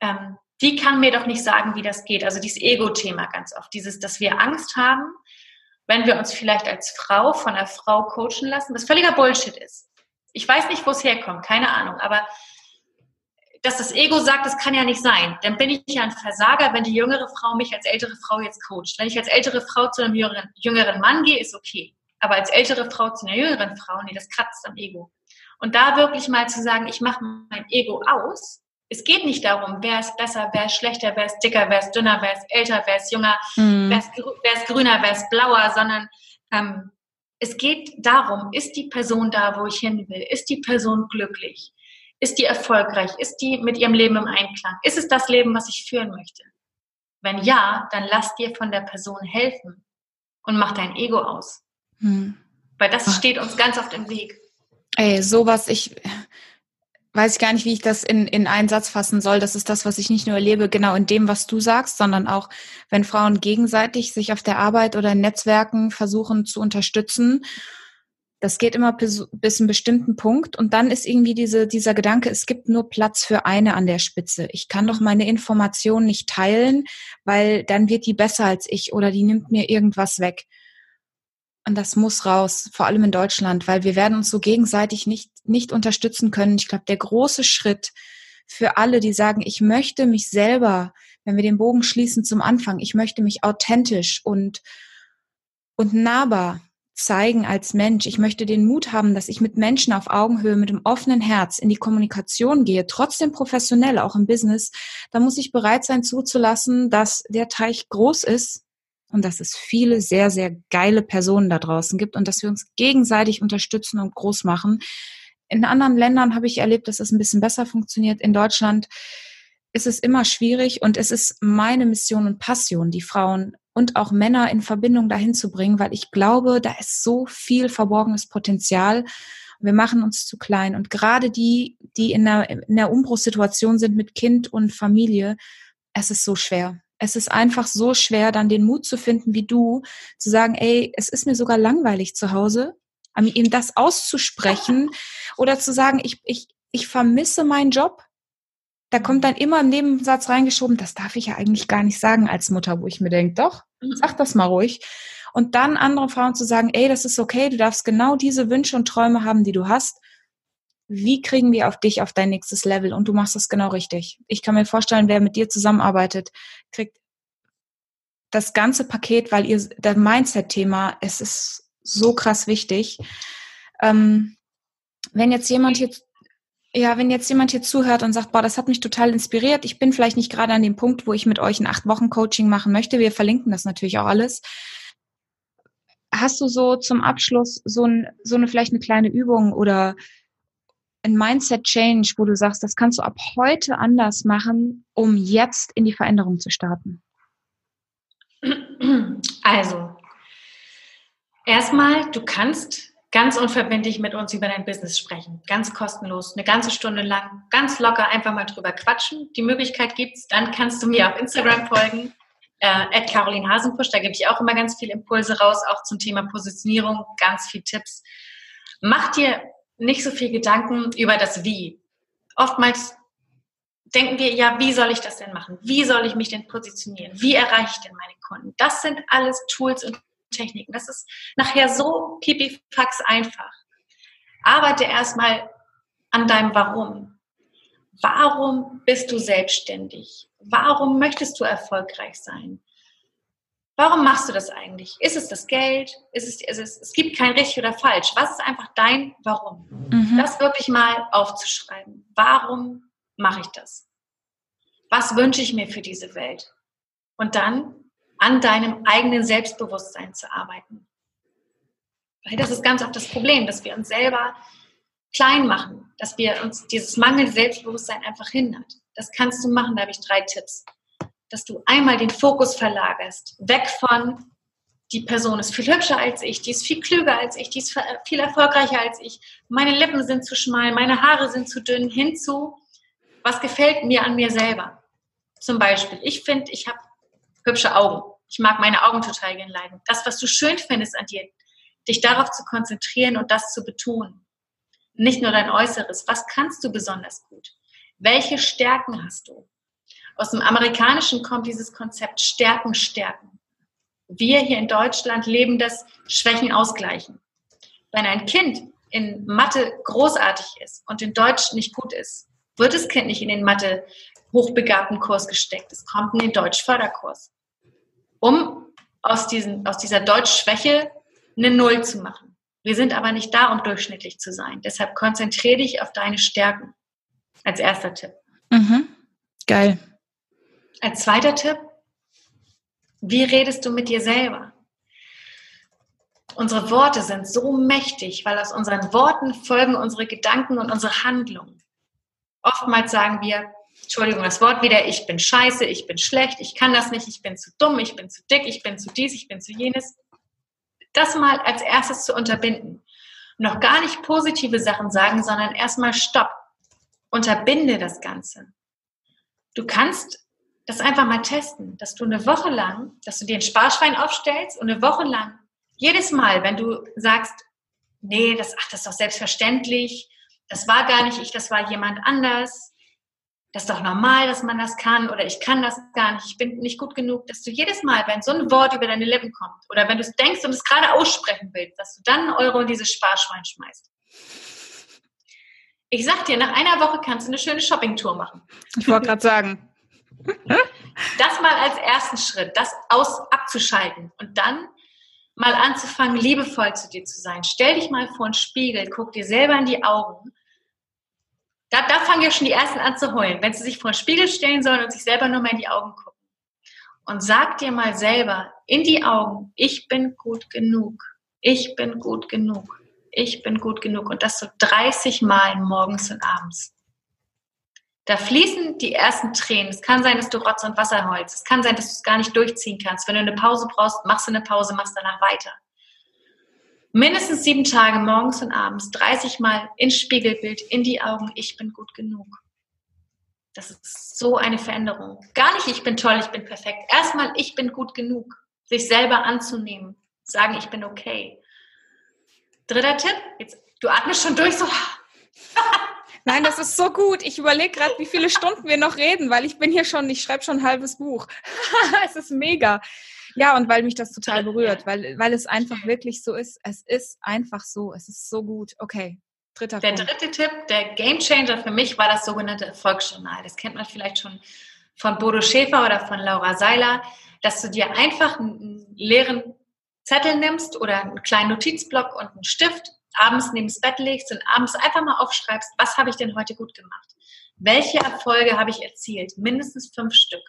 Ähm, die kann mir doch nicht sagen, wie das geht. Also dieses Ego-Thema ganz oft. Dieses, dass wir Angst haben, wenn wir uns vielleicht als Frau von einer Frau coachen lassen, was völliger Bullshit ist. Ich weiß nicht, wo es herkommt, keine Ahnung, aber dass das Ego sagt, das kann ja nicht sein. Dann bin ich ja ein Versager, wenn die jüngere Frau mich als ältere Frau jetzt coacht. Wenn ich als ältere Frau zu einem jüngeren, jüngeren Mann gehe, ist okay. Aber als ältere Frau zu einer jüngeren Frau, nee, das kratzt am Ego. Und da wirklich mal zu sagen, ich mache mein Ego aus. Es geht nicht darum, wer ist besser, wer ist schlechter, wer ist dicker, wer ist dünner, wer ist älter, wer ist jünger, mhm. wer, ist, wer, ist, grüner, wer ist blauer, sondern ähm, es geht darum, ist die Person da, wo ich hin will? Ist die Person glücklich? Ist die erfolgreich? Ist die mit ihrem Leben im Einklang? Ist es das Leben, was ich führen möchte? Wenn ja, dann lass dir von der Person helfen und mach dein Ego aus. Hm. Weil das steht uns ganz oft im Weg. Ey, sowas, ich weiß ich gar nicht, wie ich das in, in einen Satz fassen soll. Das ist das, was ich nicht nur erlebe, genau in dem, was du sagst, sondern auch, wenn Frauen gegenseitig sich auf der Arbeit oder in Netzwerken versuchen zu unterstützen. Das geht immer bis, bis einen bestimmten Punkt und dann ist irgendwie diese, dieser Gedanke, es gibt nur Platz für eine an der Spitze. Ich kann doch meine Informationen nicht teilen, weil dann wird die besser als ich oder die nimmt mir irgendwas weg. Und das muss raus, vor allem in Deutschland, weil wir werden uns so gegenseitig nicht, nicht unterstützen können. Ich glaube, der große Schritt für alle, die sagen, ich möchte mich selber, wenn wir den Bogen schließen zum Anfang, ich möchte mich authentisch und, und nahbar zeigen als Mensch. Ich möchte den Mut haben, dass ich mit Menschen auf Augenhöhe, mit dem offenen Herz in die Kommunikation gehe, trotzdem professionell, auch im Business. Da muss ich bereit sein zuzulassen, dass der Teich groß ist und dass es viele sehr, sehr geile Personen da draußen gibt und dass wir uns gegenseitig unterstützen und groß machen. In anderen Ländern habe ich erlebt, dass es ein bisschen besser funktioniert. In Deutschland ist es immer schwierig und es ist meine Mission und Passion, die Frauen und auch Männer in Verbindung dahin zu bringen, weil ich glaube, da ist so viel verborgenes Potenzial. Wir machen uns zu klein und gerade die, die in der, in der Umbruchssituation sind mit Kind und Familie, es ist so schwer es ist einfach so schwer, dann den Mut zu finden, wie du, zu sagen, ey, es ist mir sogar langweilig zu Hause, ihm das auszusprechen oder zu sagen, ich, ich, ich vermisse meinen Job. Da kommt dann immer im Nebensatz reingeschoben, das darf ich ja eigentlich gar nicht sagen als Mutter, wo ich mir denke, doch, mhm. sag das mal ruhig. Und dann anderen Frauen zu sagen, ey, das ist okay, du darfst genau diese Wünsche und Träume haben, die du hast wie kriegen wir auf dich auf dein nächstes Level? Und du machst das genau richtig. Ich kann mir vorstellen, wer mit dir zusammenarbeitet, kriegt das ganze Paket, weil ihr, das Mindset-Thema, es ist so krass wichtig. Ähm, wenn jetzt jemand hier, ja, wenn jetzt jemand hier zuhört und sagt, boah, das hat mich total inspiriert, ich bin vielleicht nicht gerade an dem Punkt, wo ich mit euch ein acht Wochen Coaching machen möchte. Wir verlinken das natürlich auch alles. Hast du so zum Abschluss so, ein, so eine vielleicht eine kleine Übung oder ein Mindset-Change, wo du sagst, das kannst du ab heute anders machen, um jetzt in die Veränderung zu starten? Also, erstmal, du kannst ganz unverbindlich mit uns über dein Business sprechen. Ganz kostenlos, eine ganze Stunde lang, ganz locker einfach mal drüber quatschen. Die Möglichkeit gibt's. Dann kannst du mir auf Instagram folgen, äh, Caroline Hasenpusch. Da gebe ich auch immer ganz viele Impulse raus, auch zum Thema Positionierung, ganz viele Tipps. Mach dir nicht so viel Gedanken über das Wie. Oftmals denken wir, ja, wie soll ich das denn machen? Wie soll ich mich denn positionieren? Wie erreiche ich denn meine Kunden? Das sind alles Tools und Techniken. Das ist nachher so pipifax einfach. Arbeite erstmal an deinem Warum. Warum bist du selbstständig? Warum möchtest du erfolgreich sein? Warum machst du das eigentlich? Ist es das Geld? Ist es, ist es, es gibt kein richtig oder falsch. Was ist einfach dein Warum? Mhm. Das wirklich mal aufzuschreiben. Warum mache ich das? Was wünsche ich mir für diese Welt? Und dann an deinem eigenen Selbstbewusstsein zu arbeiten. Weil das ist ganz oft das Problem, dass wir uns selber klein machen, dass wir uns dieses mangelnde Selbstbewusstsein einfach hindert. Das kannst du machen, da habe ich drei Tipps dass du einmal den Fokus verlagerst, weg von die Person ist viel hübscher als ich, die ist viel klüger als ich, die ist viel erfolgreicher als ich, meine Lippen sind zu schmal, meine Haare sind zu dünn, hinzu, was gefällt mir an mir selber. Zum Beispiel, ich finde, ich habe hübsche Augen. Ich mag meine Augen total gern leiden. Das, was du schön findest an dir, dich darauf zu konzentrieren und das zu betonen. Nicht nur dein Äußeres. Was kannst du besonders gut? Welche Stärken hast du? Aus dem Amerikanischen kommt dieses Konzept Stärken, Stärken. Wir hier in Deutschland leben das Schwächen ausgleichen. Wenn ein Kind in Mathe großartig ist und in Deutsch nicht gut ist, wird das Kind nicht in den Mathe hochbegabten Kurs gesteckt. Es kommt in den Deutsch-Förderkurs, um aus, diesen, aus dieser Deutschschwäche eine Null zu machen. Wir sind aber nicht da, um durchschnittlich zu sein. Deshalb konzentriere dich auf deine Stärken als erster Tipp. Mhm. Geil. Als zweiter Tipp, wie redest du mit dir selber? Unsere Worte sind so mächtig, weil aus unseren Worten folgen unsere Gedanken und unsere Handlungen. Oftmals sagen wir, Entschuldigung, das Wort wieder, ich bin scheiße, ich bin schlecht, ich kann das nicht, ich bin zu dumm, ich bin zu dick, ich bin zu dies, ich bin zu jenes. Das mal als erstes zu unterbinden. Noch gar nicht positive Sachen sagen, sondern erstmal Stopp. Unterbinde das Ganze. Du kannst das einfach mal testen, dass du eine Woche lang, dass du dir ein Sparschwein aufstellst und eine Woche lang, jedes Mal, wenn du sagst, nee, das, ach, das ist doch selbstverständlich, das war gar nicht ich, das war jemand anders, das ist doch normal, dass man das kann oder ich kann das gar nicht, ich bin nicht gut genug, dass du jedes Mal, wenn so ein Wort über deine Lippen kommt oder wenn du es denkst und es gerade aussprechen willst, dass du dann einen Euro in dieses Sparschwein schmeißt. Ich sag dir, nach einer Woche kannst du eine schöne Shoppingtour machen. Ich wollte gerade sagen. Das mal als ersten Schritt, das aus abzuschalten und dann mal anzufangen, liebevoll zu dir zu sein. Stell dich mal vor einen Spiegel, guck dir selber in die Augen. Da, da fangen ja schon die ersten an zu heulen, wenn sie sich vor einen Spiegel stellen sollen und sich selber nur mal in die Augen gucken. Und sag dir mal selber in die Augen, ich bin gut genug. Ich bin gut genug. Ich bin gut genug. Und das so 30 Mal morgens und abends. Da fließen die ersten Tränen. Es kann sein, dass du Rotz und Wasser heulst. Es kann sein, dass du es gar nicht durchziehen kannst. Wenn du eine Pause brauchst, machst du eine Pause, machst danach weiter. Mindestens sieben Tage morgens und abends, 30 Mal ins Spiegelbild, in die Augen, ich bin gut genug. Das ist so eine Veränderung. Gar nicht, ich bin toll, ich bin perfekt. Erstmal, ich bin gut genug. Sich selber anzunehmen. Sagen, ich bin okay. Dritter Tipp, jetzt, du atmest schon durch, so. Nein, das ist so gut. Ich überlege gerade, wie viele Stunden wir noch reden, weil ich bin hier schon, ich schreibe schon ein halbes Buch. es ist mega. Ja, und weil mich das total berührt, weil, weil es einfach wirklich so ist. Es ist einfach so. Es ist so gut. Okay. Dritter der Punkt. dritte Tipp, der Game Changer für mich war das sogenannte Erfolgsjournal. Das kennt man vielleicht schon von Bodo Schäfer oder von Laura Seiler, dass du dir einfach einen leeren Zettel nimmst oder einen kleinen Notizblock und einen Stift abends neben das Bett legst und abends einfach mal aufschreibst, was habe ich denn heute gut gemacht? Welche Erfolge habe ich erzielt? Mindestens fünf Stück.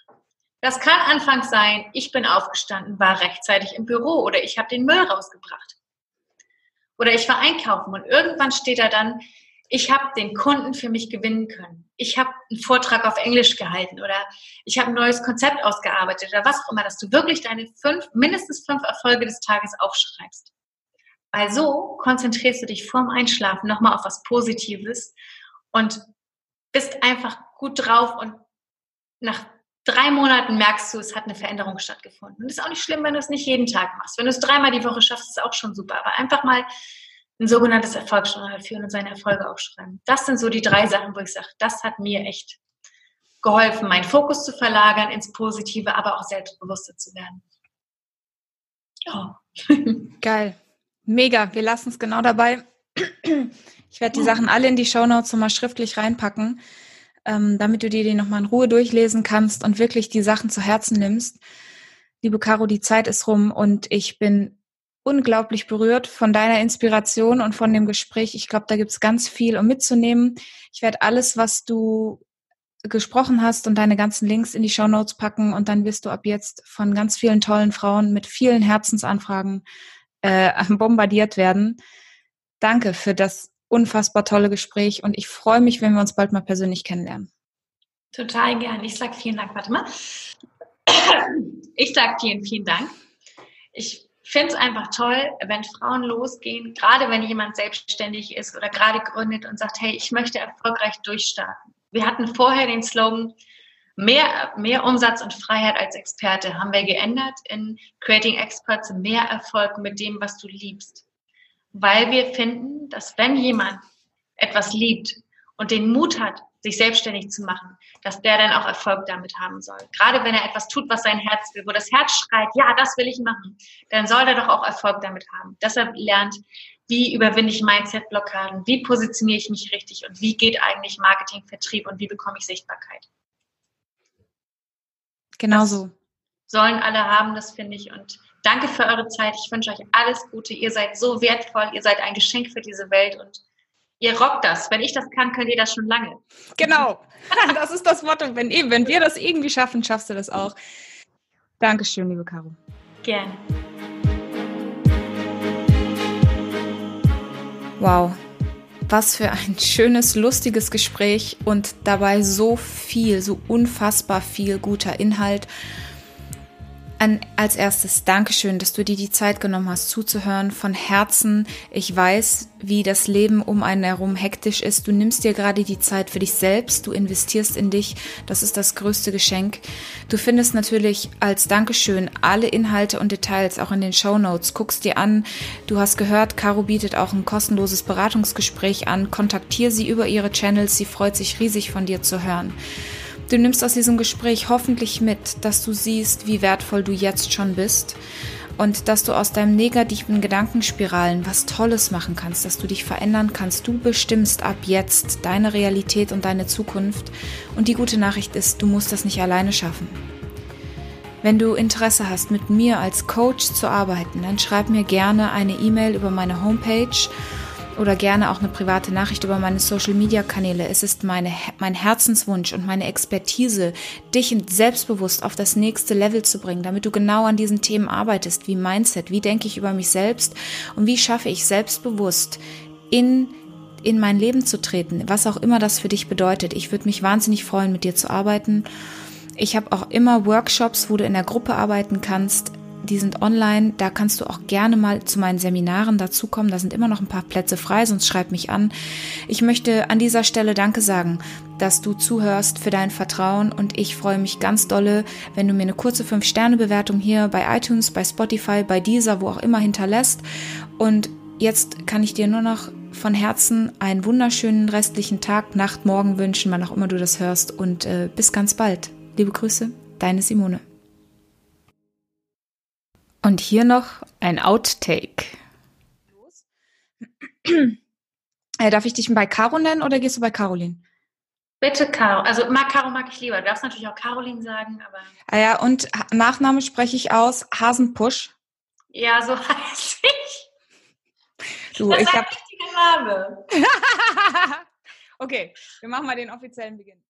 Das kann anfangs sein, ich bin aufgestanden, war rechtzeitig im Büro oder ich habe den Müll rausgebracht. Oder ich war einkaufen und irgendwann steht da dann, ich habe den Kunden für mich gewinnen können. Ich habe einen Vortrag auf Englisch gehalten oder ich habe ein neues Konzept ausgearbeitet oder was auch immer, dass du wirklich deine fünf, mindestens fünf Erfolge des Tages aufschreibst. Weil so konzentrierst du dich vorm Einschlafen nochmal auf was Positives und bist einfach gut drauf und nach drei Monaten merkst du, es hat eine Veränderung stattgefunden. Und es ist auch nicht schlimm, wenn du es nicht jeden Tag machst. Wenn du es dreimal die Woche schaffst, ist es auch schon super. Aber einfach mal ein sogenanntes Erfolgsjournal führen und seine Erfolge aufschreiben. Das sind so die drei Sachen, wo ich sage, das hat mir echt geholfen, meinen Fokus zu verlagern ins Positive, aber auch selbstbewusster zu werden. Ja. Geil. Mega, wir lassen es genau dabei. Ich werde die Sachen alle in die Shownotes nochmal schriftlich reinpacken, ähm, damit du dir die nochmal in Ruhe durchlesen kannst und wirklich die Sachen zu Herzen nimmst. Liebe Caro, die Zeit ist rum und ich bin unglaublich berührt von deiner Inspiration und von dem Gespräch. Ich glaube, da gibt es ganz viel, um mitzunehmen. Ich werde alles, was du gesprochen hast und deine ganzen Links in die Show Notes packen und dann wirst du ab jetzt von ganz vielen tollen Frauen mit vielen Herzensanfragen äh, bombardiert werden. Danke für das unfassbar tolle Gespräch und ich freue mich, wenn wir uns bald mal persönlich kennenlernen. Total gern. Ich sage vielen Dank. Warte mal. Ich sage vielen, vielen Dank. Ich finde es einfach toll, wenn Frauen losgehen, gerade wenn jemand selbstständig ist oder gerade gründet und sagt, hey, ich möchte erfolgreich durchstarten. Wir hatten vorher den Slogan, mehr, mehr Umsatz und Freiheit als Experte haben wir geändert in Creating Experts, mehr Erfolg mit dem, was du liebst. Weil wir finden, dass wenn jemand etwas liebt und den Mut hat, sich selbstständig zu machen, dass der dann auch Erfolg damit haben soll. Gerade wenn er etwas tut, was sein Herz will, wo das Herz schreit, ja, das will ich machen, dann soll er doch auch Erfolg damit haben. Deshalb lernt, wie überwinde ich Mindset-Blockaden, wie positioniere ich mich richtig und wie geht eigentlich Marketing, Vertrieb und wie bekomme ich Sichtbarkeit. Genau so. Sollen alle haben, das finde ich. Und danke für eure Zeit. Ich wünsche euch alles Gute. Ihr seid so wertvoll. Ihr seid ein Geschenk für diese Welt und ihr rockt das. Wenn ich das kann, könnt ihr das schon lange. Genau. Das ist das Motto. Wenn, wenn wir das irgendwie schaffen, schaffst du das auch. Dankeschön, liebe Caro. Gerne. Wow. Was für ein schönes, lustiges Gespräch und dabei so viel, so unfassbar viel guter Inhalt. An, als erstes Dankeschön, dass du dir die Zeit genommen hast zuzuhören. Von Herzen. Ich weiß, wie das Leben um einen herum hektisch ist. Du nimmst dir gerade die Zeit für dich selbst. Du investierst in dich. Das ist das größte Geschenk. Du findest natürlich als Dankeschön alle Inhalte und Details auch in den Show Notes. Guckst dir an. Du hast gehört, Caro bietet auch ein kostenloses Beratungsgespräch an. Kontaktier sie über ihre Channels. Sie freut sich riesig von dir zu hören. Du nimmst aus diesem Gespräch hoffentlich mit, dass du siehst, wie wertvoll du jetzt schon bist und dass du aus deinem negativen Gedankenspiralen was Tolles machen kannst, dass du dich verändern kannst. Du bestimmst ab jetzt deine Realität und deine Zukunft. Und die gute Nachricht ist, du musst das nicht alleine schaffen. Wenn du Interesse hast, mit mir als Coach zu arbeiten, dann schreib mir gerne eine E-Mail über meine Homepage oder gerne auch eine private Nachricht über meine Social Media Kanäle. Es ist meine, mein Herzenswunsch und meine Expertise, dich selbstbewusst auf das nächste Level zu bringen, damit du genau an diesen Themen arbeitest, wie Mindset, wie denke ich über mich selbst und wie schaffe ich selbstbewusst in in mein Leben zu treten, was auch immer das für dich bedeutet. Ich würde mich wahnsinnig freuen, mit dir zu arbeiten. Ich habe auch immer Workshops, wo du in der Gruppe arbeiten kannst die sind online. Da kannst du auch gerne mal zu meinen Seminaren dazukommen. Da sind immer noch ein paar Plätze frei, sonst schreib mich an. Ich möchte an dieser Stelle Danke sagen, dass du zuhörst für dein Vertrauen und ich freue mich ganz dolle, wenn du mir eine kurze 5-Sterne-Bewertung hier bei iTunes, bei Spotify, bei Deezer, wo auch immer hinterlässt. Und jetzt kann ich dir nur noch von Herzen einen wunderschönen restlichen Tag, Nacht, Morgen wünschen, wann auch immer du das hörst und äh, bis ganz bald. Liebe Grüße, deine Simone. Und hier noch ein Outtake. Äh, darf ich dich bei Caro nennen oder gehst du bei Caroline? Bitte Caro. Also mag Caro mag ich lieber. Du darfst natürlich auch Caroline sagen, aber. Ah ja, und Nachname spreche ich aus Hasenpusch. Ja, so heiße ich. Du, das ich ist ein hab... richtiger Name. okay, wir machen mal den offiziellen Beginn.